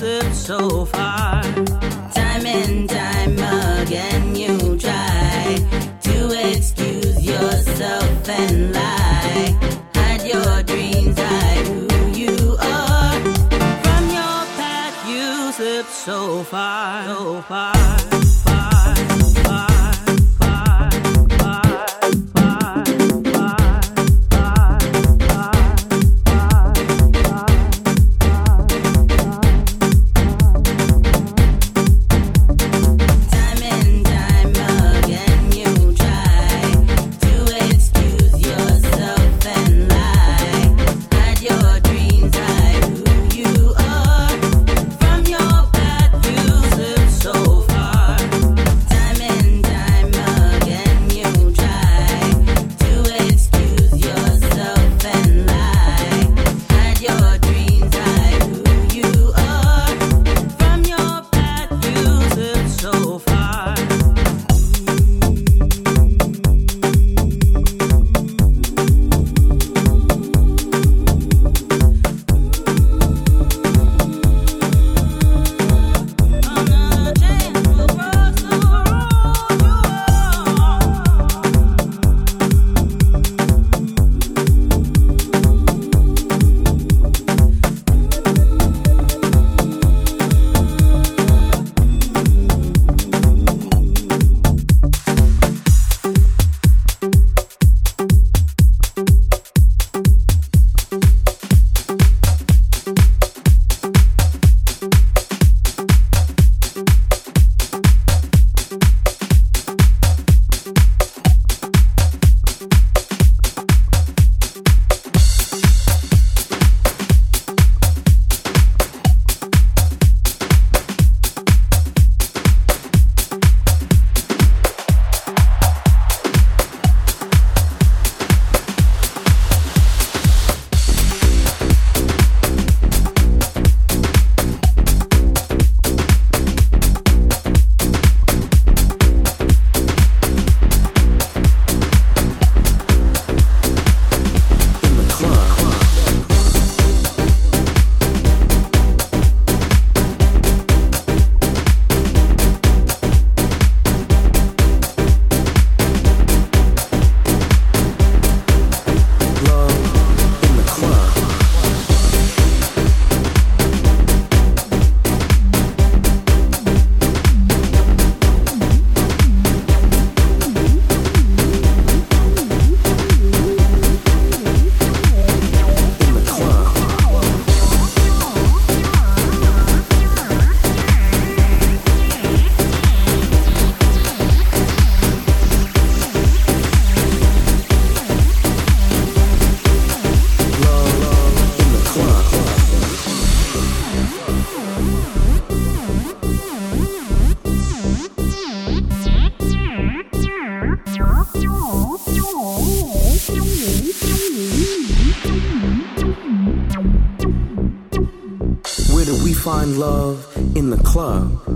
so far. Time and time again you try to excuse yourself and lie. Hide your dreams, hide who you are. From your path you slip so far, so far,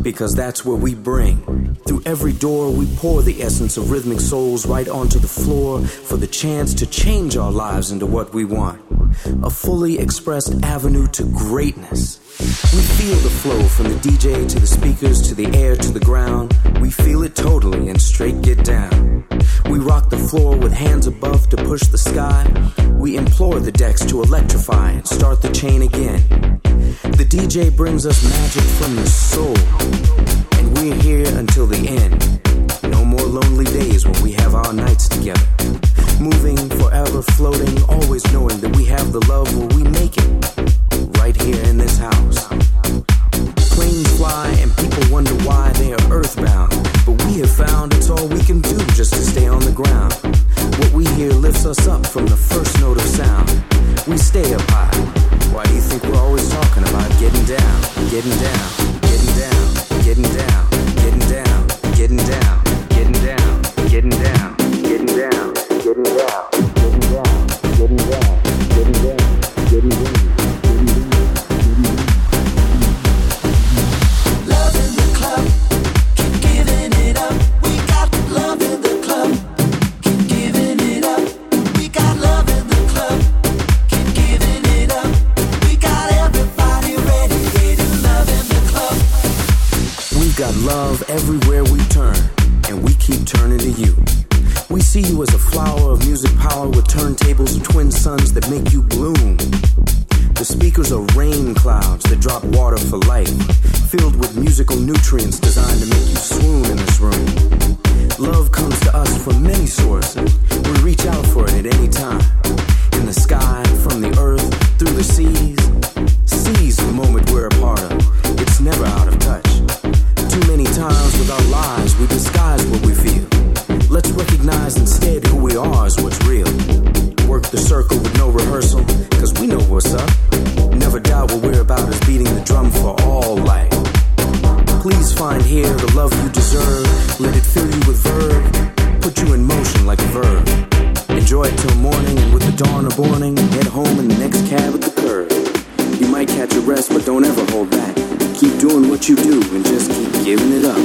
because that's where we bring. Through every door, we pour the essence of rhythmic souls right onto the floor for the chance to change our lives into what we want. A fully expressed avenue to greatness. We feel the flow from the DJ to the speakers to the air to the ground. We feel it totally and straight get down. We rock the floor with hands above to push the sky. We implore the decks to electrify and start the chain again. The DJ brings us magic from the soul, and we're here until the end. No more lonely days when we have our nights together. Moving, forever floating, always knowing that we have the love where we make it. Right here in this house. Planes fly and people wonder why they are earthbound. But we have found it's all we can do just to stay on the ground. What we hear lifts us up from the first note of sound. We stay up high. Why do you think we're always talking about getting down, getting down, getting down, getting down, getting down, getting down, getting down, getting down? Like a verb. Enjoy it till morning, and with the dawn of morning, head home in the next cab at the curb. You might catch a rest, but don't ever hold back. Keep doing what you do and just keep giving it up.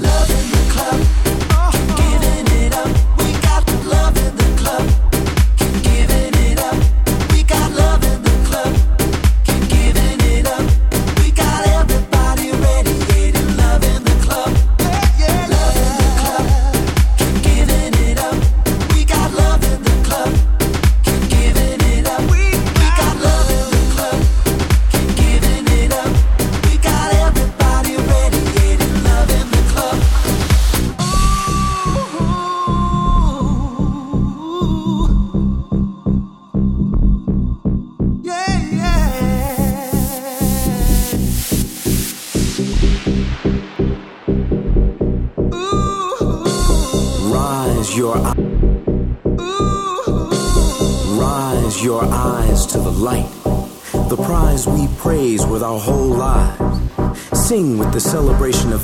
Love in the club.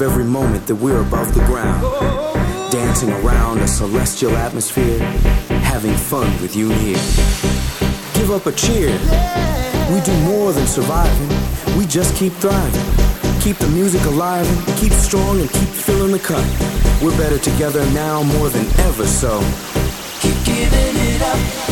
Every moment that we're above the ground. Dancing around a celestial atmosphere, having fun with you here. Give up a cheer. We do more than surviving, we just keep thriving. Keep the music alive and keep strong and keep filling the cup. We're better together now more than ever, so keep giving it up.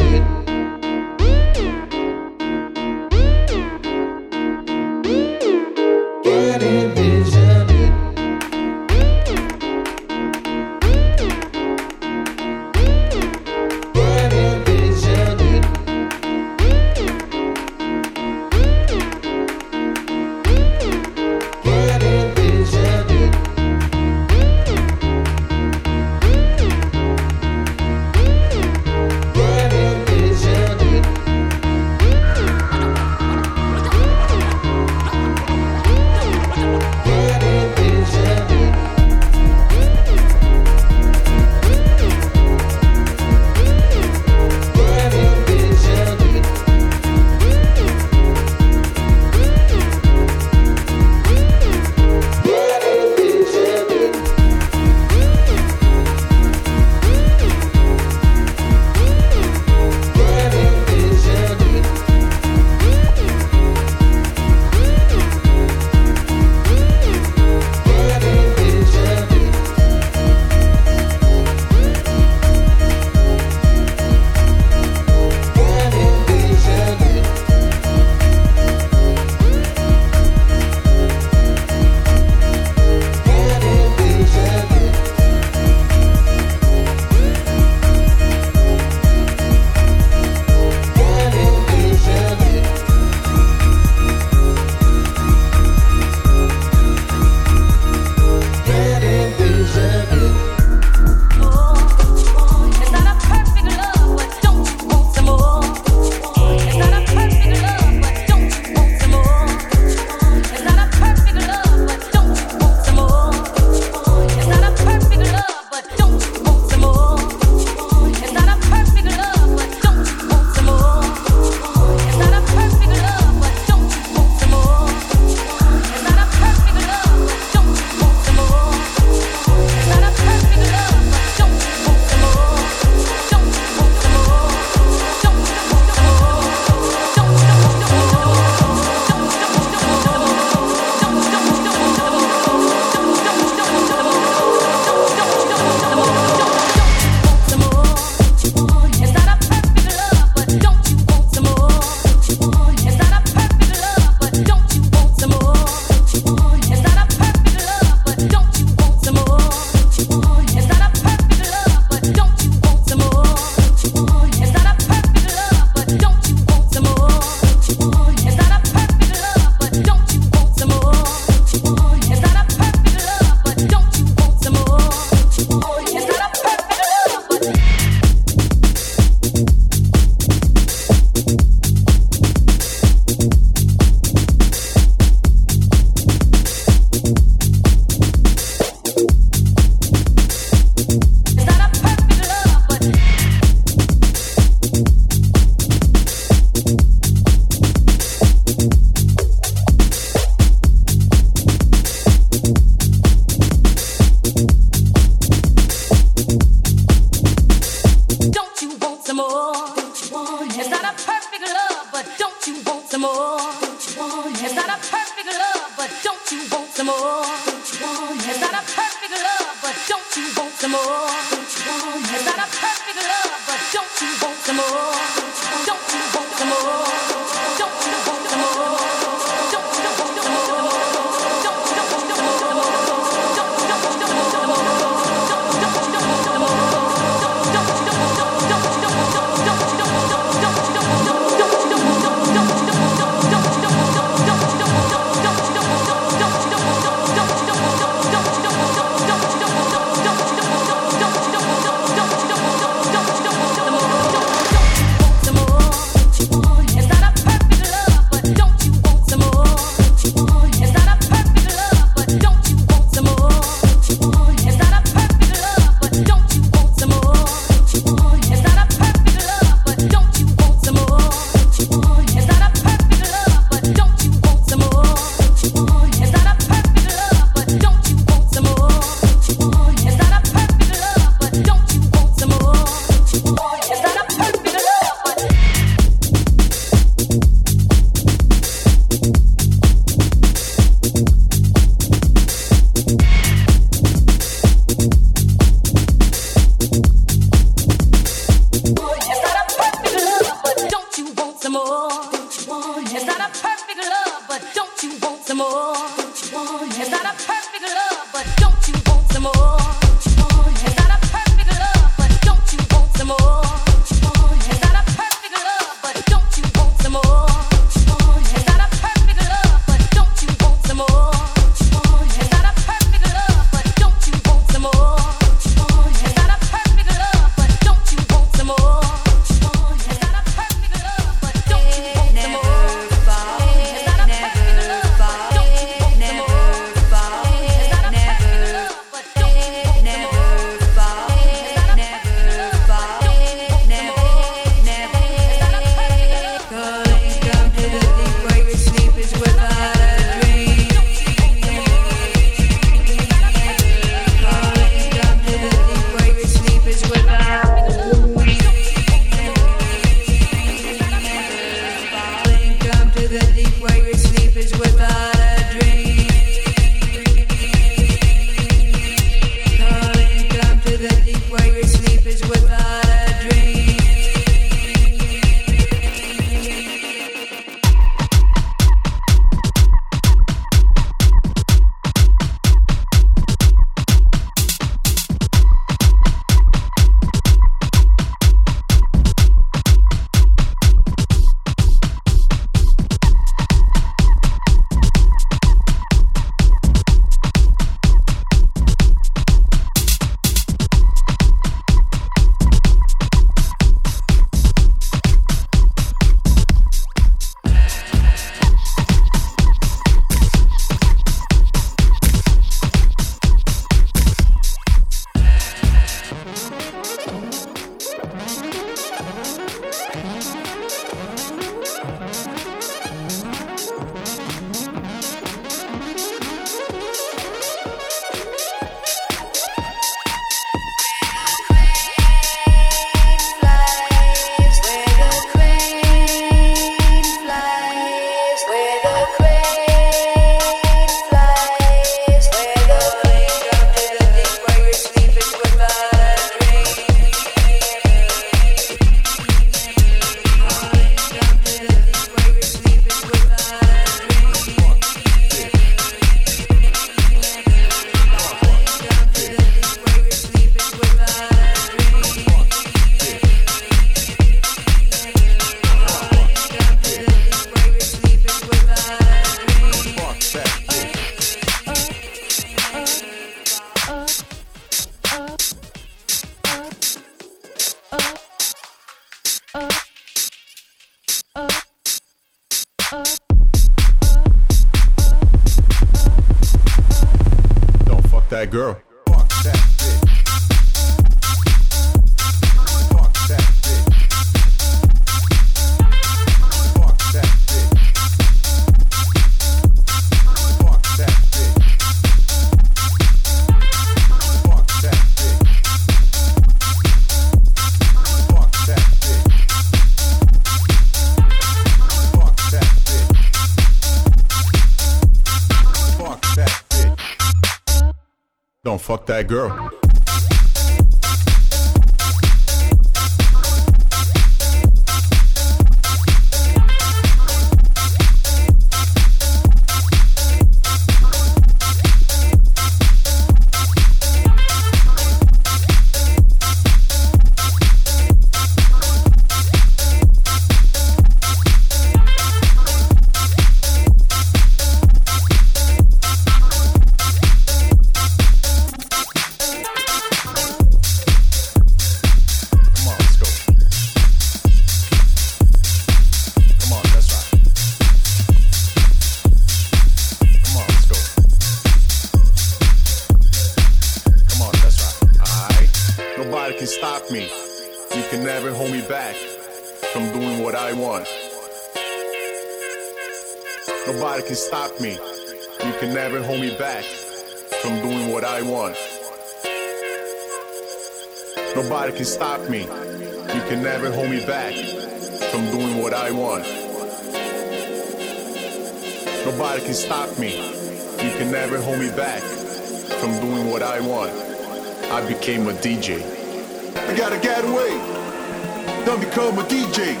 Don't become a DJ.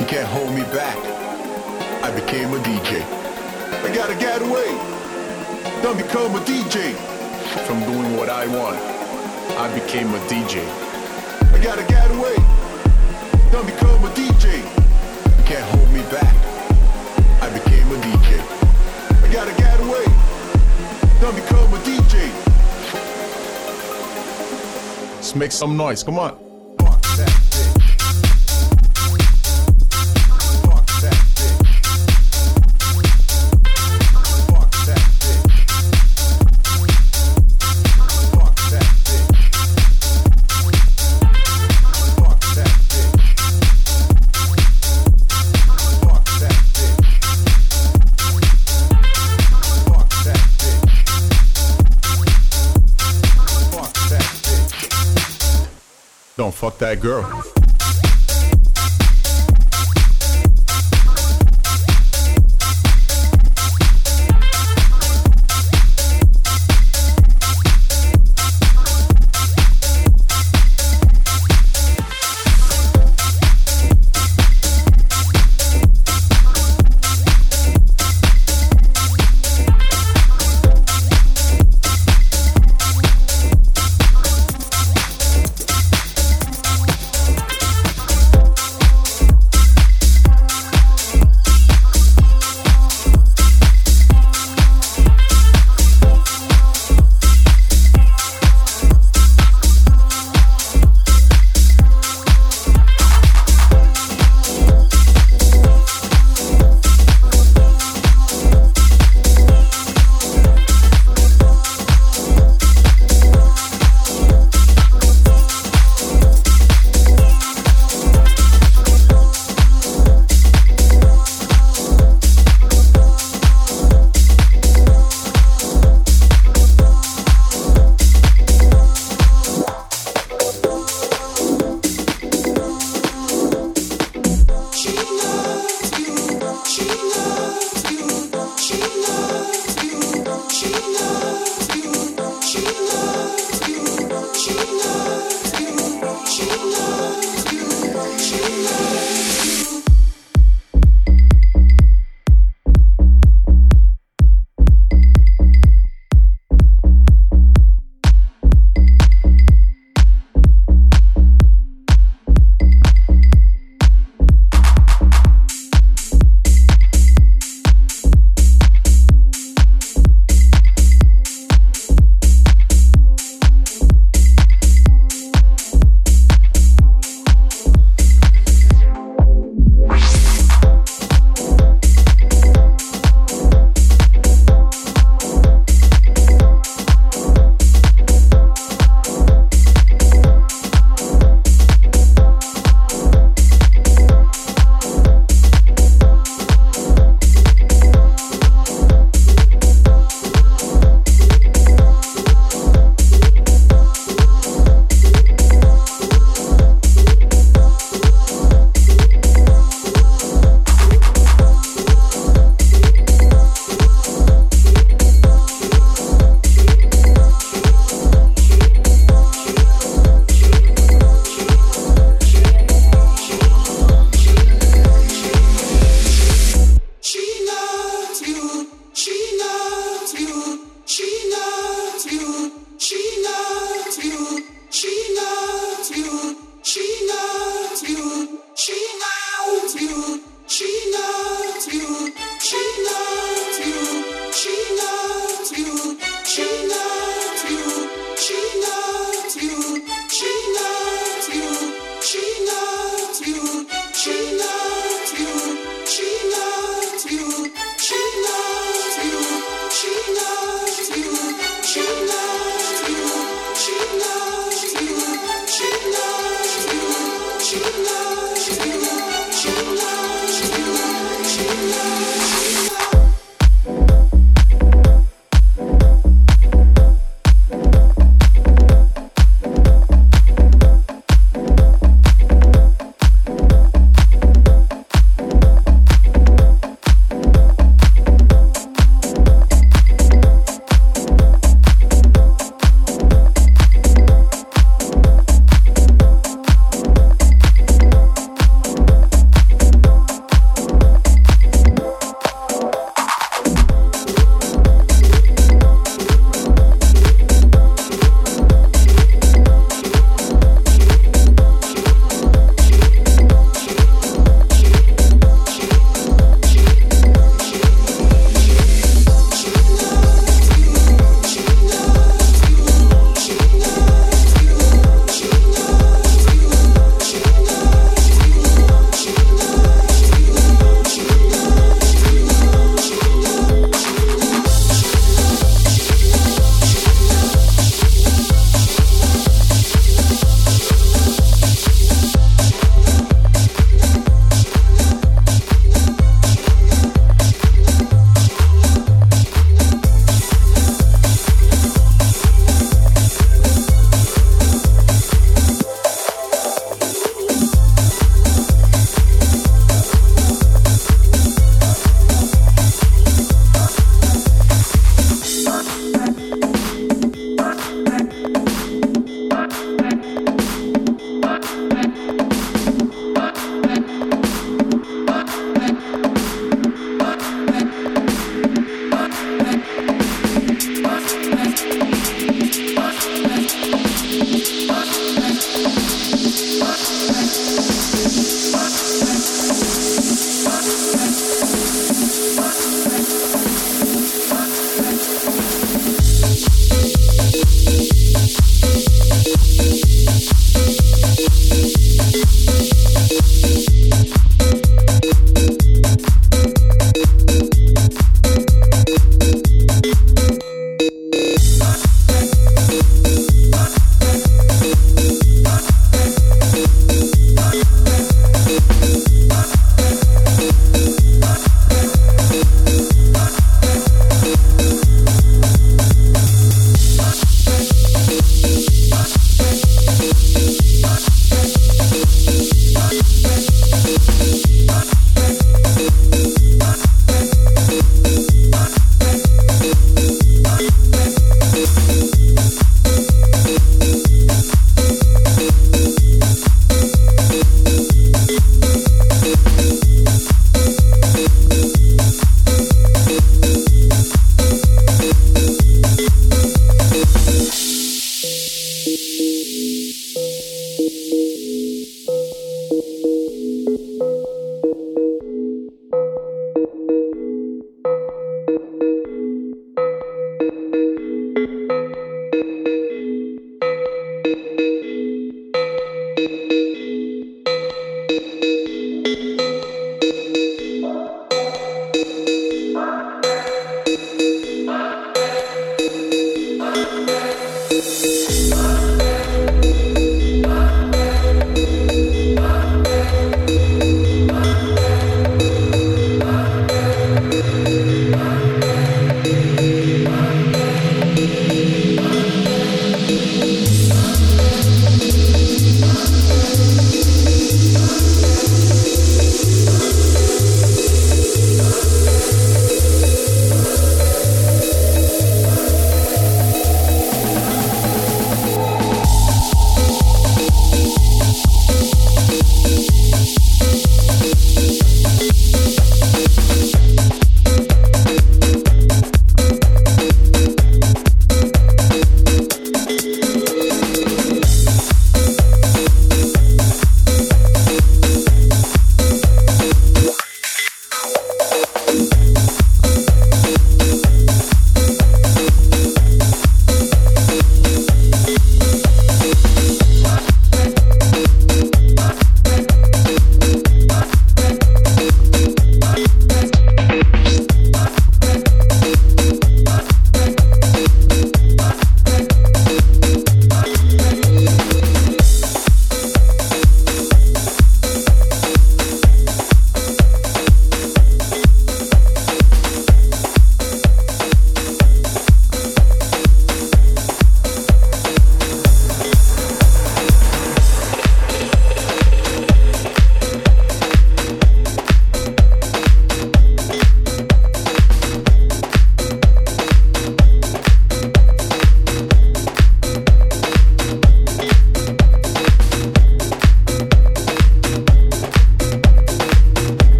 You can't hold me back. I became a DJ. I gotta get away. Don't become a DJ from doing what I want. I became a DJ. I gotta get away. Don't become a DJ. You can't hold me back. I became a DJ. I gotta get away. Don't become a DJ. Let's make some noise. Come on. That girl.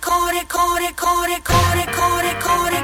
core, core, core, core, core, core, core.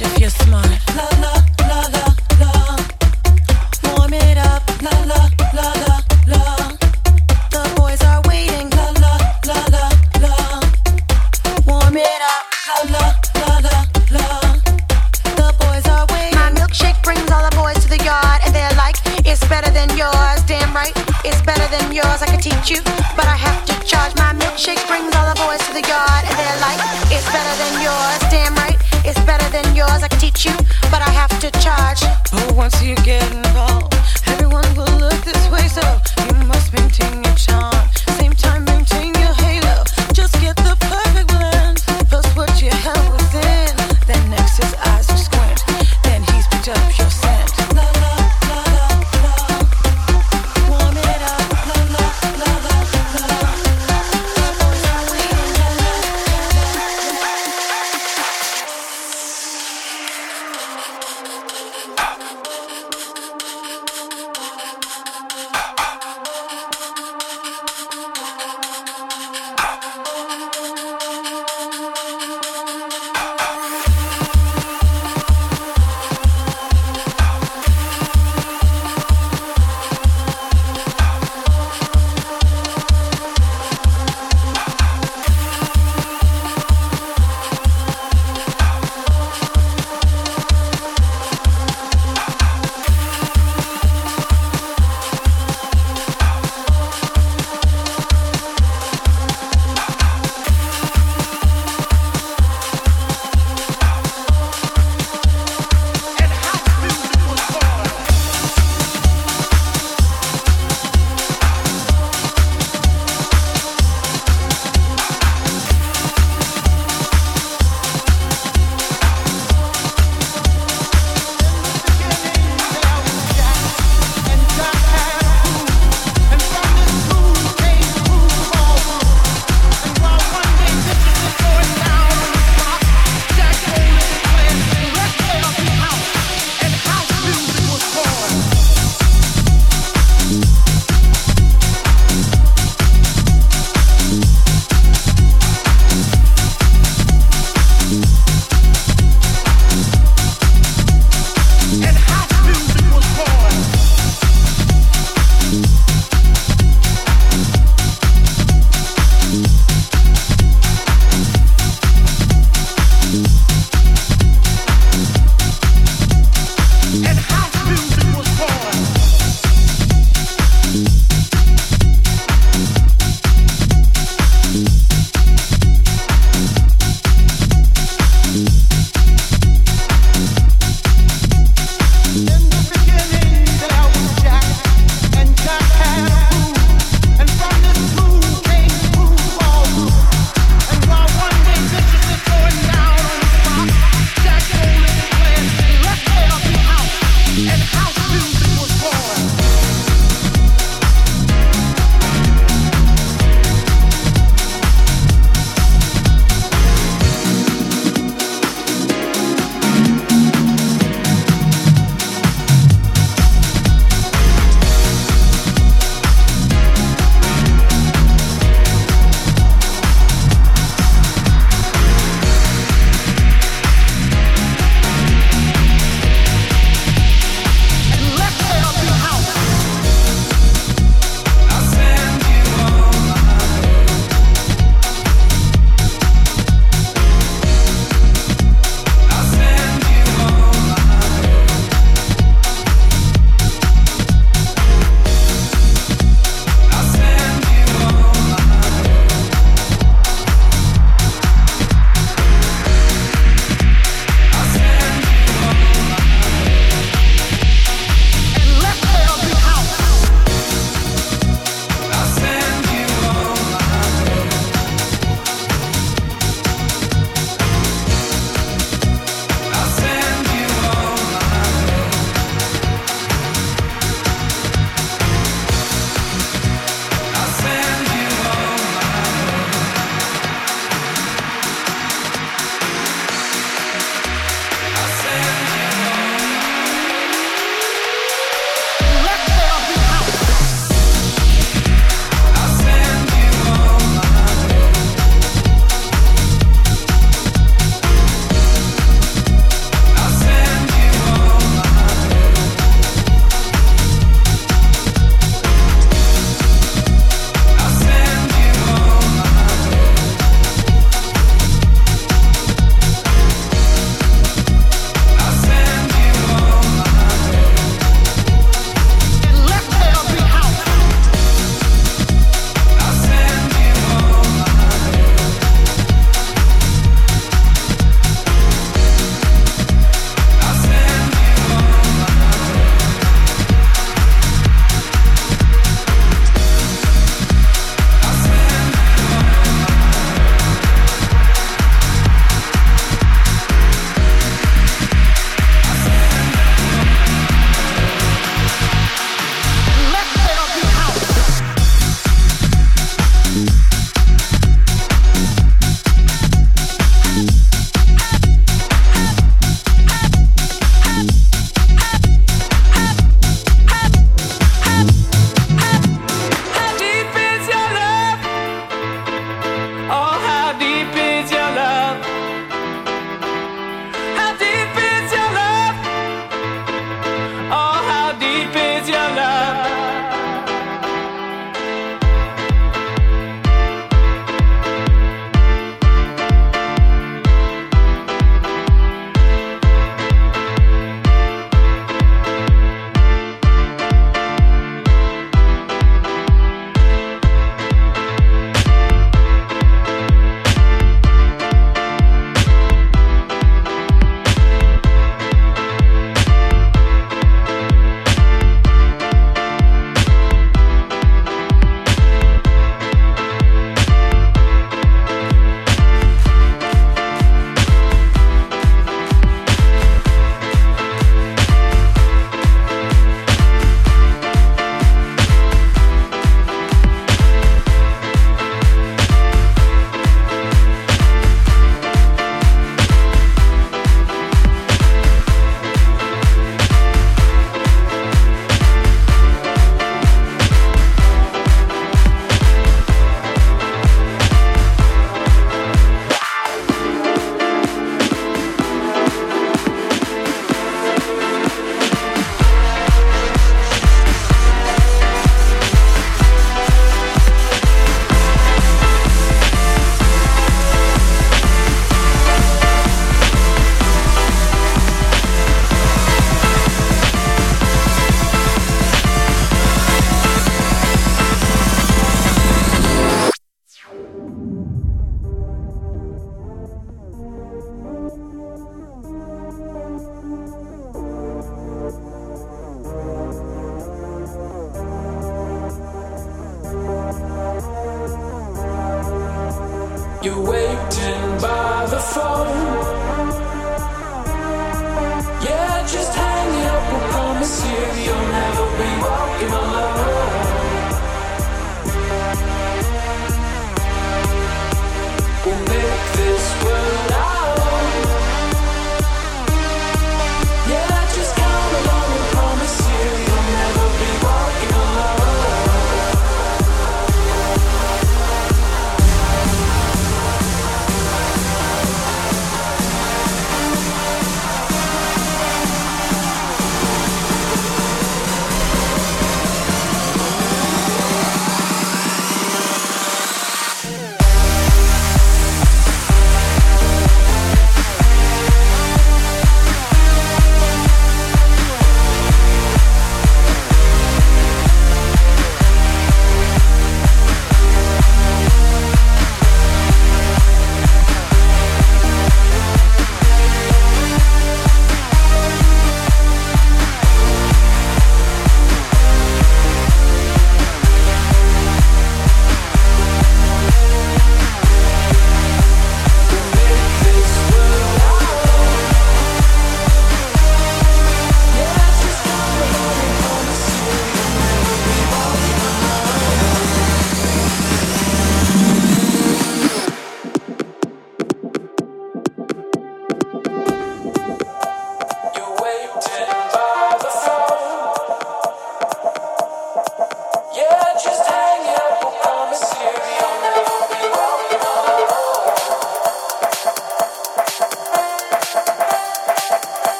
if you're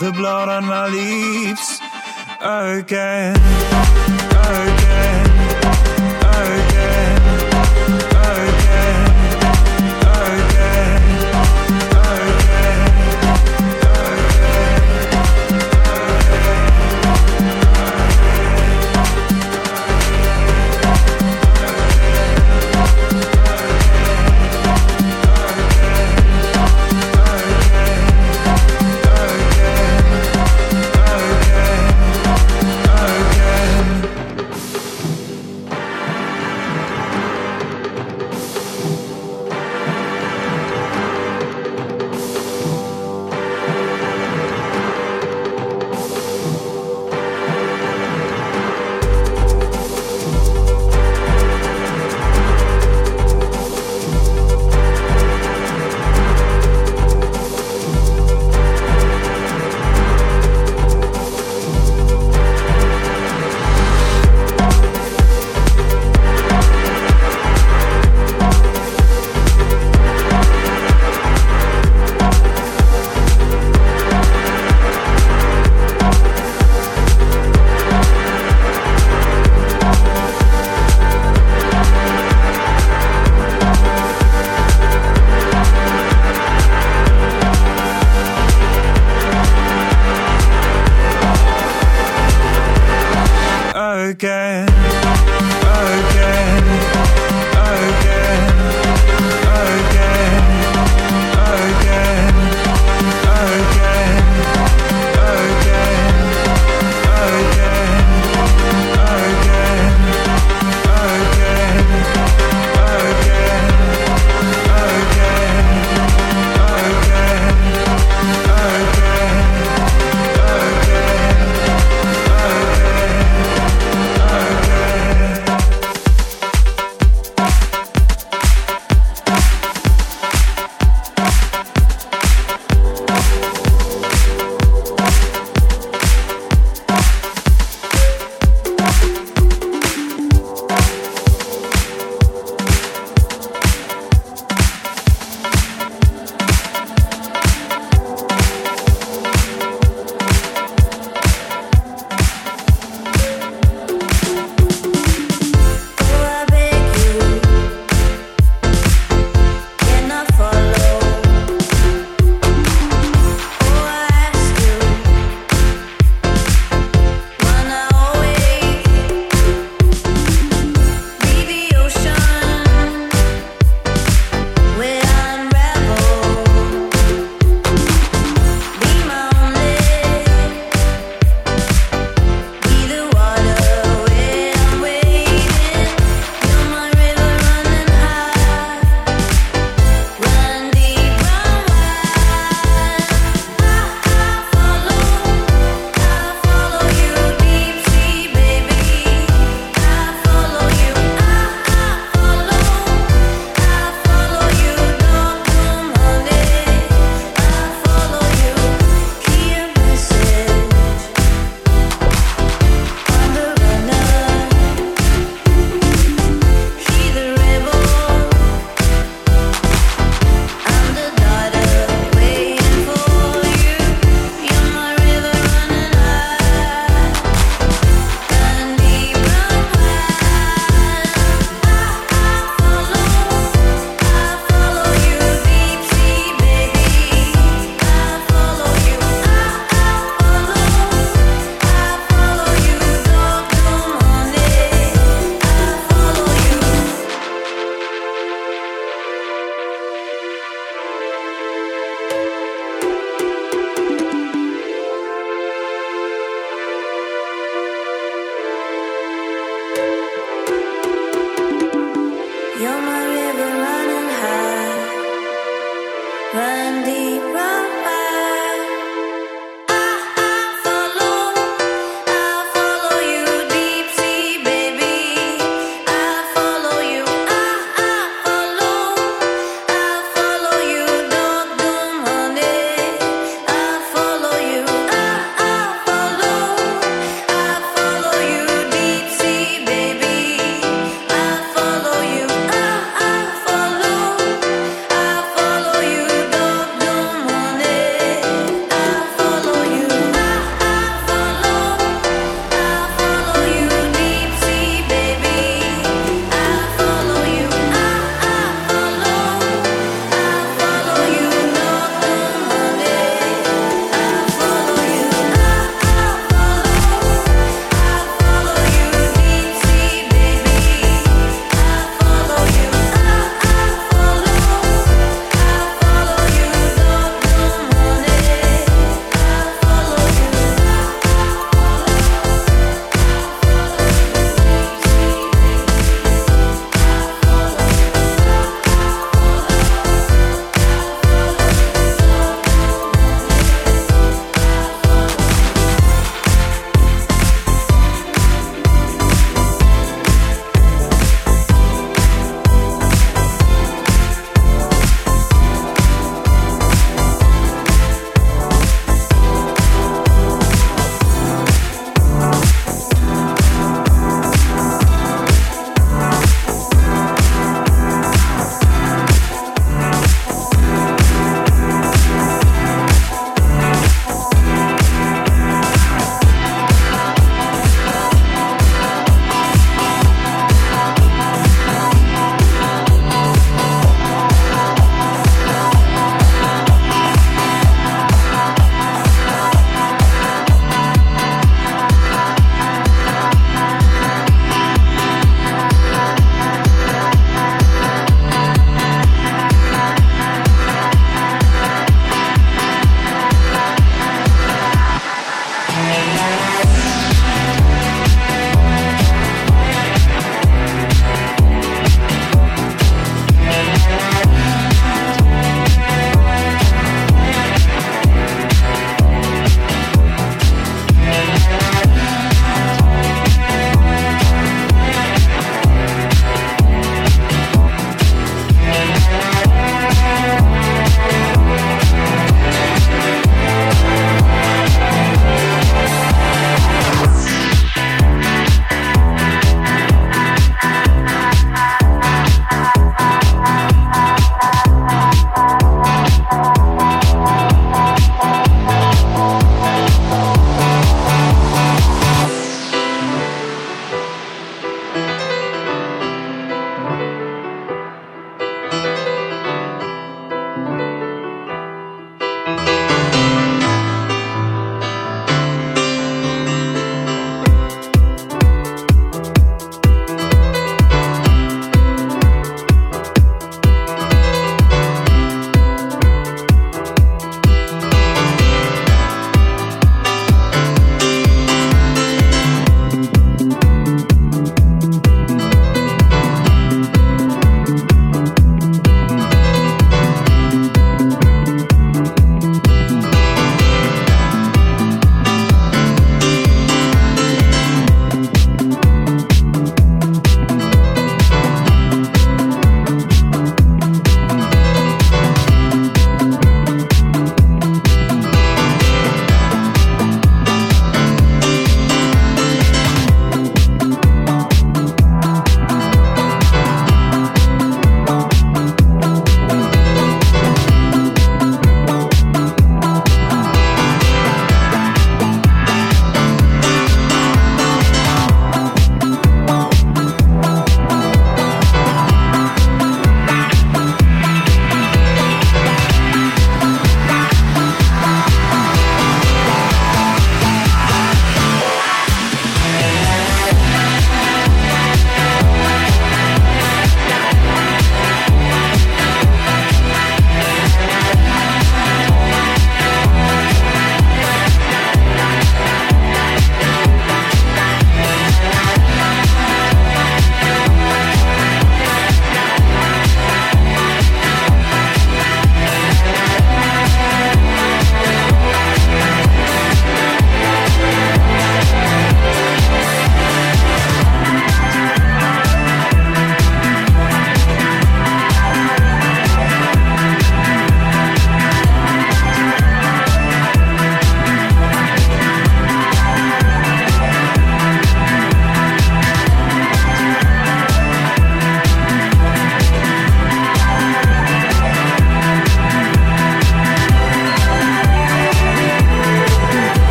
the blood